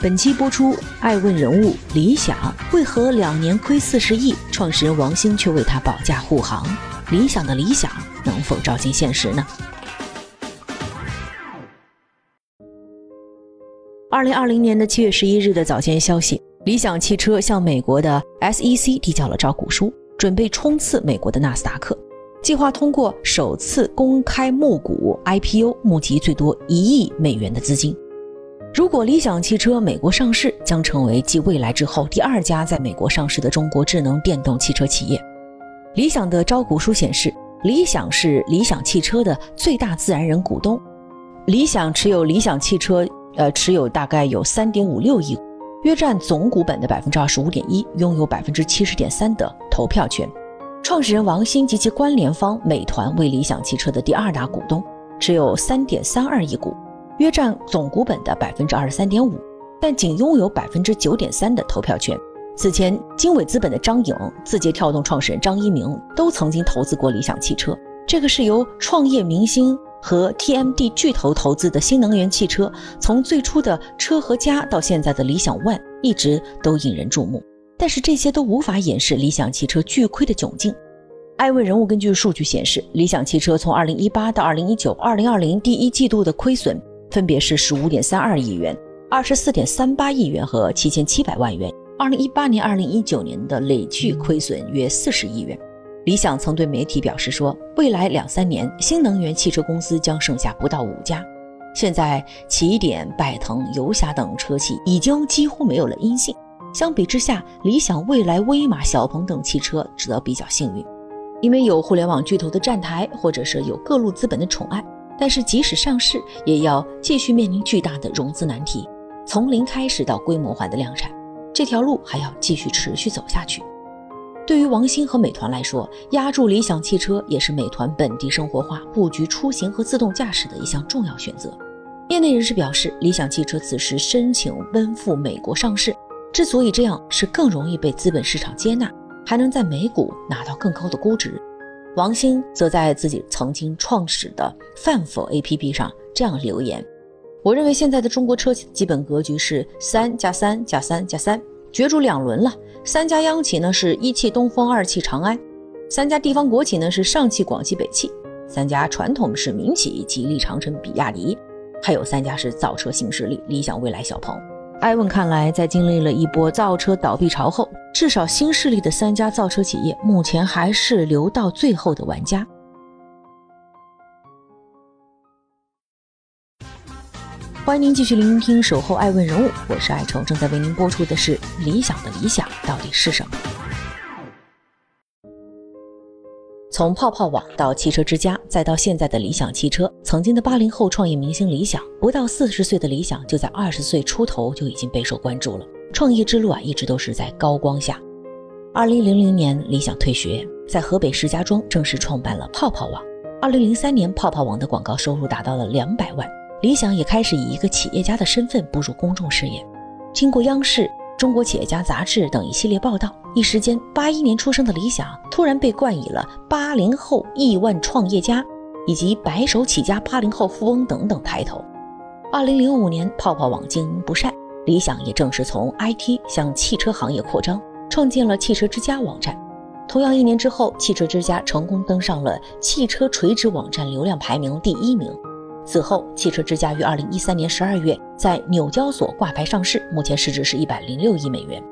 本期播出爱问人物理想为何两年亏四十亿，创始人王兴却为他保驾护航？理想的理想能否照进现实呢？二零二零年的七月十一日的早间消息，理想汽车向美国的 SEC 递交了招股书，准备冲刺美国的纳斯达克，计划通过首次公开募股 IPO 募集最多一亿美元的资金。如果理想汽车美国上市，将成为继蔚来之后第二家在美国上市的中国智能电动汽车企业。理想的招股书显示，理想是理想汽车的最大自然人股东，理想持有理想汽车，呃，持有大概有三点五六亿，约占总股本的百分之二十五点一，拥有百分之七十点三的投票权。创始人王兴及其关联方美团为理想汽车的第二大股东，持有三点三二亿股。约占总股本的百分之二十三点五，但仅拥有百分之九点三的投票权。此前，经纬资本的张颖、字节跳动创始人张一鸣都曾经投资过理想汽车。这个是由创业明星和 TMD 巨头投资的新能源汽车，从最初的车和家到现在的理想 ONE，一直都引人注目。但是这些都无法掩饰理想汽车巨亏的窘境。艾问人物根据数据显示，理想汽车从二零一八到二零一九、二零二零第一季度的亏损。分别是十五点三二亿元、二十四点三八亿元和七千七百万元。二零一八年、二零一九年的累计亏损约四十亿元。理想曾对媒体表示说，未来两三年新能源汽车公司将剩下不到五家。现在，起点、拜腾、游侠等车企已经几乎没有了音信。相比之下，理想、蔚来、威马、小鹏等汽车则比较幸运，因为有互联网巨头的站台，或者是有各路资本的宠爱。但是，即使上市，也要继续面临巨大的融资难题。从零开始到规模化的量产，这条路还要继续持续走下去。对于王兴和美团来说，压住理想汽车也是美团本地生活化布局出行和自动驾驶的一项重要选择。业内人士表示，理想汽车此时申请奔赴美国上市，之所以这样，是更容易被资本市场接纳，还能在美股拿到更高的估值。王兴则在自己曾经创始的饭否 APP 上这样留言：“我认为现在的中国车企基本格局是三加三加三加三，角逐两轮了。三家央企呢是一汽东风、二汽长安；三家地方国企呢是上汽、广汽、北汽；三家传统是民企吉利、长城、比亚迪；还有三家是造车新势力理想、蔚来、小鹏。”艾文看来，在经历了一波造车倒闭潮后，至少新势力的三家造车企业目前还是留到最后的玩家。欢迎您继续聆听《守候爱问人物》，我是爱成，正在为您播出的是理想的理想到底是什么？从泡泡网到汽车之家，再到现在的理想汽车，曾经的八零后创业明星理想，不到四十岁的理想，就在二十岁出头就已经备受关注了。创业之路啊，一直都是在高光下。二零零零年，理想退学，在河北石家庄正式创办了泡泡网。二零零三年，泡泡网的广告收入达到了两百万，理想也开始以一个企业家的身份步入公众视野。经过央视。中国企业家杂志等一系列报道，一时间，八一年出生的理想突然被冠以了“八零后亿万创业家”以及“白手起家八零后富翁”等等抬头。二零零五年，泡泡网经营不善，理想也正式从 IT 向汽车行业扩张，创建了汽车之家网站。同样一年之后，汽车之家成功登上了汽车垂直网站流量排名第一名。此后，汽车之家于二零一三年十二月在纽交所挂牌上市，目前市值是一百零六亿美元。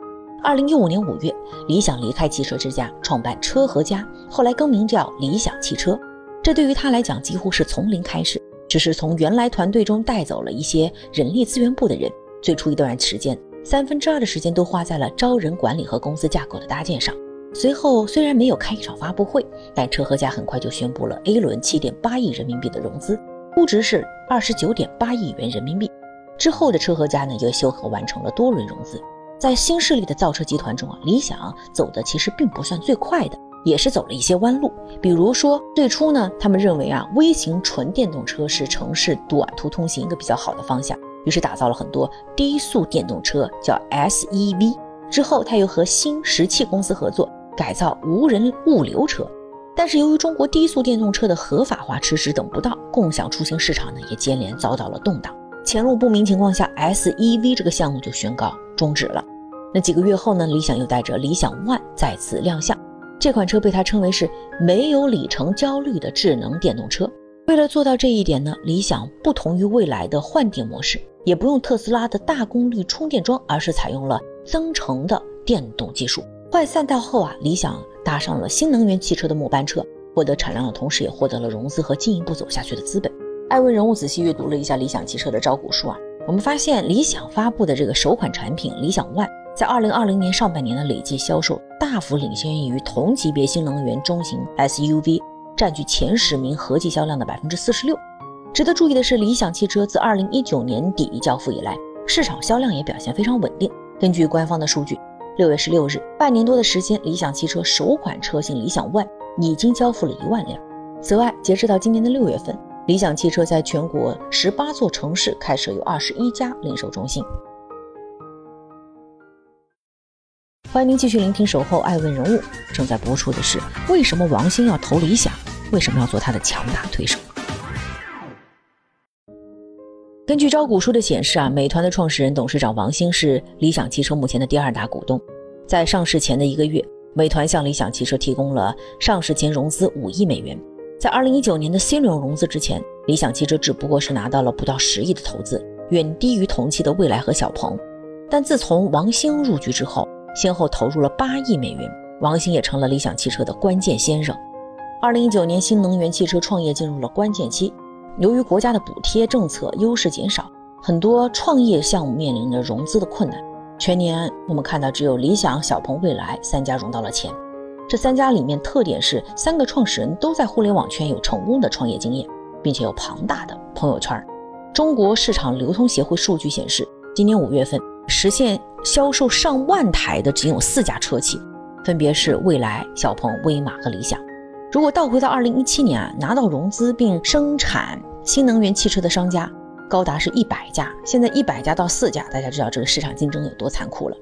二零一五年五月，理想离开汽车之家，创办车和家，后来更名叫理想汽车。这对于他来讲，几乎是从零开始，只是从原来团队中带走了一些人力资源部的人。最初一段时间，三分之二的时间都花在了招人、管理和公司架构的搭建上。随后，虽然没有开一场发布会，但车和家很快就宣布了 A 轮七点八亿人民币的融资。估值是二十九点八亿元人民币。之后的车和家呢，又修和完成了多轮融资。在新势力的造车集团中啊，理想走的其实并不算最快的，也是走了一些弯路。比如说，最初呢，他们认为啊，微型纯电动车是城市短途通行一个比较好的方向，于是打造了很多低速电动车，叫 SEV。之后，他又和新石器公司合作，改造无人物流车。但是由于中国低速电动车的合法化迟迟等不到，共享出行市场呢也接连遭到了动荡。前路不明情况下，SEV 这个项目就宣告终止了。那几个月后呢，理想又带着理想 ONE 再次亮相。这款车被他称为是没有里程焦虑的智能电动车。为了做到这一点呢，理想不同于未来的换电模式，也不用特斯拉的大功率充电桩，而是采用了增程的电动技术。坏赛道后啊，理想搭上了新能源汽车的末班车，获得产量的同时，也获得了融资和进一步走下去的资本。艾问人物仔细阅读了一下理想汽车的招股书啊，我们发现理想发布的这个首款产品理想 ONE，在二零二零年上半年的累计销售大幅领先于同级别新能源中型 SUV，占据前十名合计销量的百分之四十六。值得注意的是，理想汽车自二零一九年底交付以来，市场销量也表现非常稳定。根据官方的数据。六月十六日，半年多的时间，理想汽车首款车型理想 ONE 已经交付了一万辆。此外，截止到今年的六月份，理想汽车在全国十八座城市开设有二十一家零售中心。欢迎您继续聆听《守候爱问人物》，正在播出的是为什么王兴要投理想？为什么要做他的强大推手？根据招股书的显示啊，美团的创始人、董事长王兴是理想汽车目前的第二大股东。在上市前的一个月，美团向理想汽车提供了上市前融资五亿美元。在二零一九年的 C 轮融资之前，理想汽车只不过是拿到了不到十亿的投资，远低于同期的蔚来和小鹏。但自从王兴入局之后，先后投入了八亿美元，王兴也成了理想汽车的关键先生。二零一九年，新能源汽车创业进入了关键期。由于国家的补贴政策优势减少，很多创业项目面临着融资的困难。全年我们看到，只有理想、小鹏、蔚来三家融到了钱。这三家里面特点是，三个创始人都在互联网圈有成功的创业经验，并且有庞大的朋友圈。中国市场流通协会数据显示，今年五月份实现销售上万台的仅有四家车企，分别是蔚来、小鹏、威马和理想。如果倒回到二零一七年啊，拿到融资并生产新能源汽车的商家高达是一百家，现在一百家到四家，大家知道这个市场竞争有多残酷了。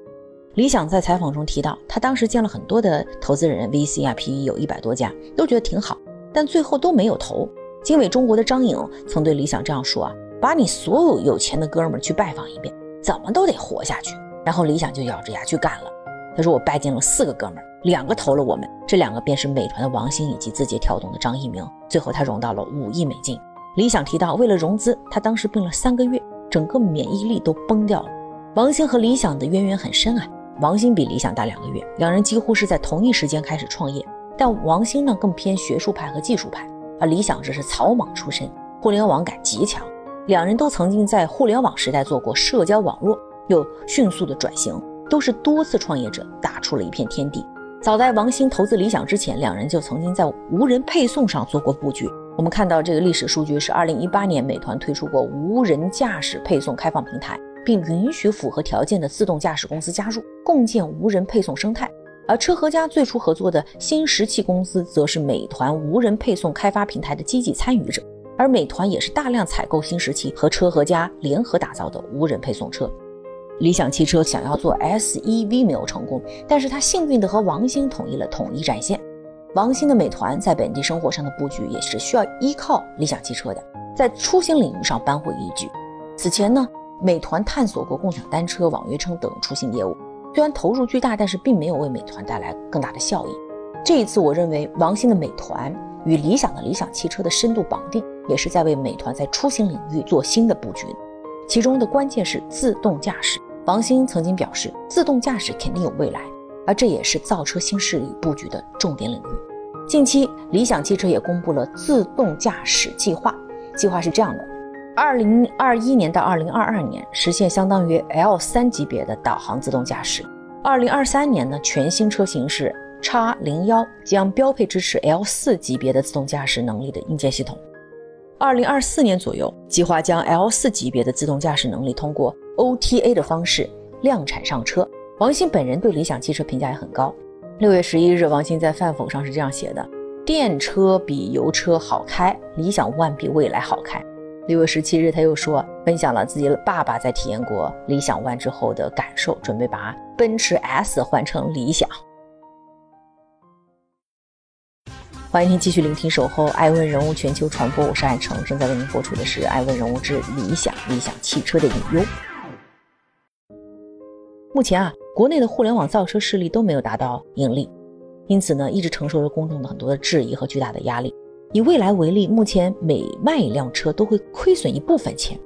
理想在采访中提到，他当时见了很多的投资人，VC 啊、PE 有一百多家，都觉得挺好，但最后都没有投。经纬中国的张颖曾对理想这样说啊：“把你所有有钱的哥们儿去拜访一遍，怎么都得活下去。”然后理想就咬着牙去干了。他说：“我拜见了四个哥们儿。”两个投了我们，这两个便是美团的王兴以及字节跳动的张一鸣。最后他融到了五亿美金。理想提到，为了融资，他当时病了三个月，整个免疫力都崩掉了。王兴和理想的渊源很深啊。王兴比理想大两个月，两人几乎是在同一时间开始创业。但王兴呢更偏学术派和技术派，而理想则是草莽出身，互联网感极强。两人都曾经在互联网时代做过社交网络，又迅速的转型，都是多次创业者，打出了一片天地。早在王兴投资理想之前，两人就曾经在无人配送上做过布局。我们看到这个历史数据是：二零一八年，美团推出过无人驾驶配送开放平台，并允许符合条件的自动驾驶公司加入，共建无人配送生态。而车和家最初合作的新石器公司，则是美团无人配送开发平台的积极参与者。而美团也是大量采购新石器和车和家联合打造的无人配送车。理想汽车想要做 SEV 没有成功，但是他幸运的和王兴统一了统一战线。王兴的美团在本地生活上的布局也是需要依靠理想汽车的，在出行领域上扳回一局。此前呢，美团探索过共享单车、网约车等出行业务，虽然投入巨大，但是并没有为美团带来更大的效益。这一次，我认为王兴的美团与理想的理想汽车的深度绑定，也是在为美团在出行领域做新的布局。其中的关键是自动驾驶。王兴曾经表示，自动驾驶肯定有未来，而这也是造车新势力布局的重点领域。近期，理想汽车也公布了自动驾驶计划，计划是这样的：二零二一年到二零二二年实现相当于 L 三级别的导航自动驾驶；二零二三年呢，全新车型是 X 零幺将标配支持 L 四级别的自动驾驶能力的硬件系统；二零二四年左右，计划将 L 四级别的自动驾驶能力通过。OTA 的方式量产上车，王兴本人对理想汽车评价也很高。六月十一日，王兴在饭否上是这样写的：“电车比油车好开，理想 ONE 比蔚来好开。”六月十七日，他又说分享了自己爸爸在体验过理想 ONE 之后的感受，准备把奔驰 S 换成理想。欢迎您继续聆听《守候爱问人物全球传播》，我是爱成，正在为您播出的是《爱问人物之理想》，理想汽车的隐忧。目前啊。国内的互联网造车势力都没有达到盈利，因此呢，一直承受着公众的很多的质疑和巨大的压力。以未来为例，目前每卖一辆车都会亏损一部分钱，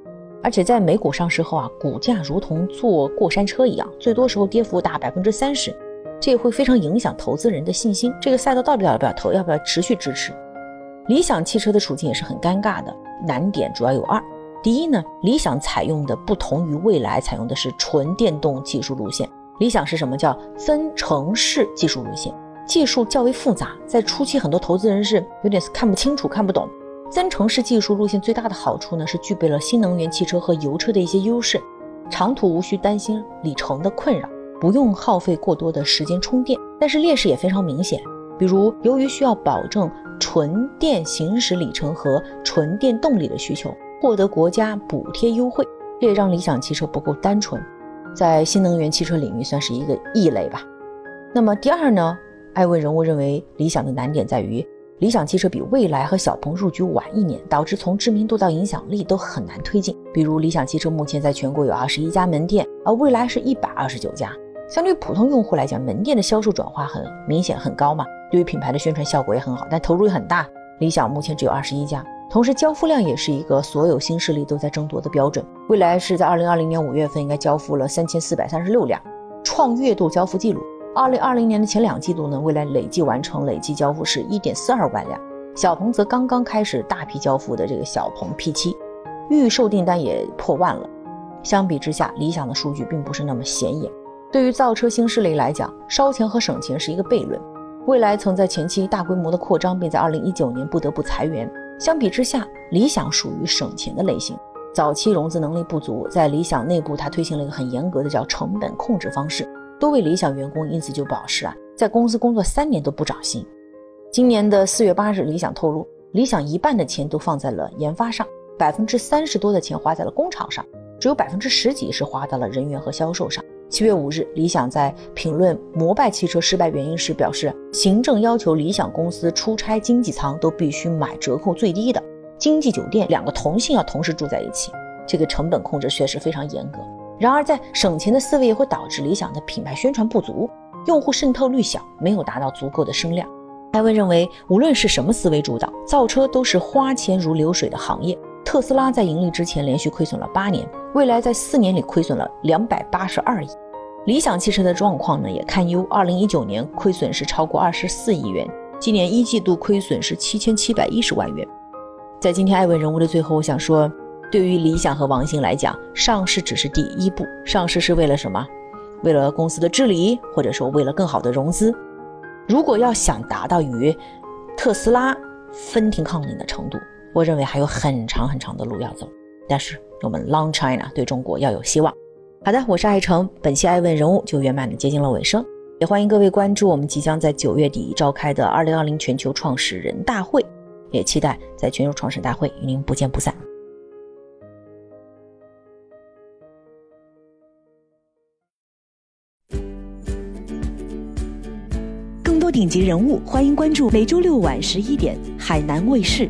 而且在美股上市后啊，股价如同坐过山车一样，最多时候跌幅达百分之三十，这也会非常影响投资人的信心。这个赛道到底要不要投，要不要持续支持？理想汽车的处境也是很尴尬的，难点主要有二：第一呢，理想采用的不同于未来采用的是纯电动技术路线。理想是什么叫增程式技术路线？技术较为复杂，在初期很多投资人是有点看不清楚、看不懂。增程式技术路线最大的好处呢，是具备了新能源汽车和油车的一些优势，长途无需担心里程的困扰，不用耗费过多的时间充电。但是劣势也非常明显，比如由于需要保证纯电行驶里程和纯电动力的需求，获得国家补贴优惠，这也让理想汽车不够单纯。在新能源汽车领域算是一个异类吧。那么第二呢？艾问人物认为，理想的难点在于，理想汽车比蔚来和小鹏入局晚一年，导致从知名度到影响力都很难推进。比如理想汽车目前在全国有二十一家门店，而蔚来是一百二十九家。相对普通用户来讲，门店的销售转化很明显很高嘛，对于品牌的宣传效果也很好，但投入也很大。理想目前只有二十一家。同时，交付量也是一个所有新势力都在争夺的标准。未来是在二零二零年五月份应该交付了三千四百三十六辆，创月度交付记录。二零二零年的前两季度呢，未来累计完成累计交付是一点四二万辆。小鹏则刚刚开始大批交付的这个小鹏 P7，预售订单也破万了。相比之下，理想的数据并不是那么显眼。对于造车新势力来讲，烧钱和省钱是一个悖论。未来曾在前期大规模的扩张，并在二零一九年不得不裁员。相比之下，理想属于省钱的类型。早期融资能力不足，在理想内部，它推行了一个很严格的叫成本控制方式。多位理想员工因此就表示啊，在公司工作三年都不涨薪。今年的四月八日，理想透露，理想一半的钱都放在了研发上，百分之三十多的钱花在了工厂上，只有百分之十几是花到了人员和销售上。七月五日，理想在评论摩拜汽车失败原因时表示，行政要求理想公司出差经济舱都必须买折扣最低的经济酒店，两个同性要同时住在一起，这个成本控制确实非常严格。然而，在省钱的思维也会导致理想的品牌宣传不足，用户渗透率小，没有达到足够的声量。艾文认为，无论是什么思维主导，造车都是花钱如流水的行业。特斯拉在盈利之前连续亏损了八年，未来在四年里亏损了两百八十二亿。理想汽车的状况呢也堪忧，二零一九年亏损是超过二十四亿元，今年一季度亏损是七千七百一十万元。在今天艾问人物的最后，我想说，对于理想和王兴来讲，上市只是第一步，上市是为了什么？为了公司的治理，或者说为了更好的融资。如果要想达到与特斯拉分庭抗礼的程度，我认为还有很长很长的路要走，但是我们 Long China 对中国要有希望。好的，我是爱成，本期爱问人物就圆满的接近了尾声，也欢迎各位关注我们即将在九月底召开的二零二零全球创始人大会，也期待在全球创始大会与您不见不散。更多顶级人物，欢迎关注每周六晚十一点海南卫视。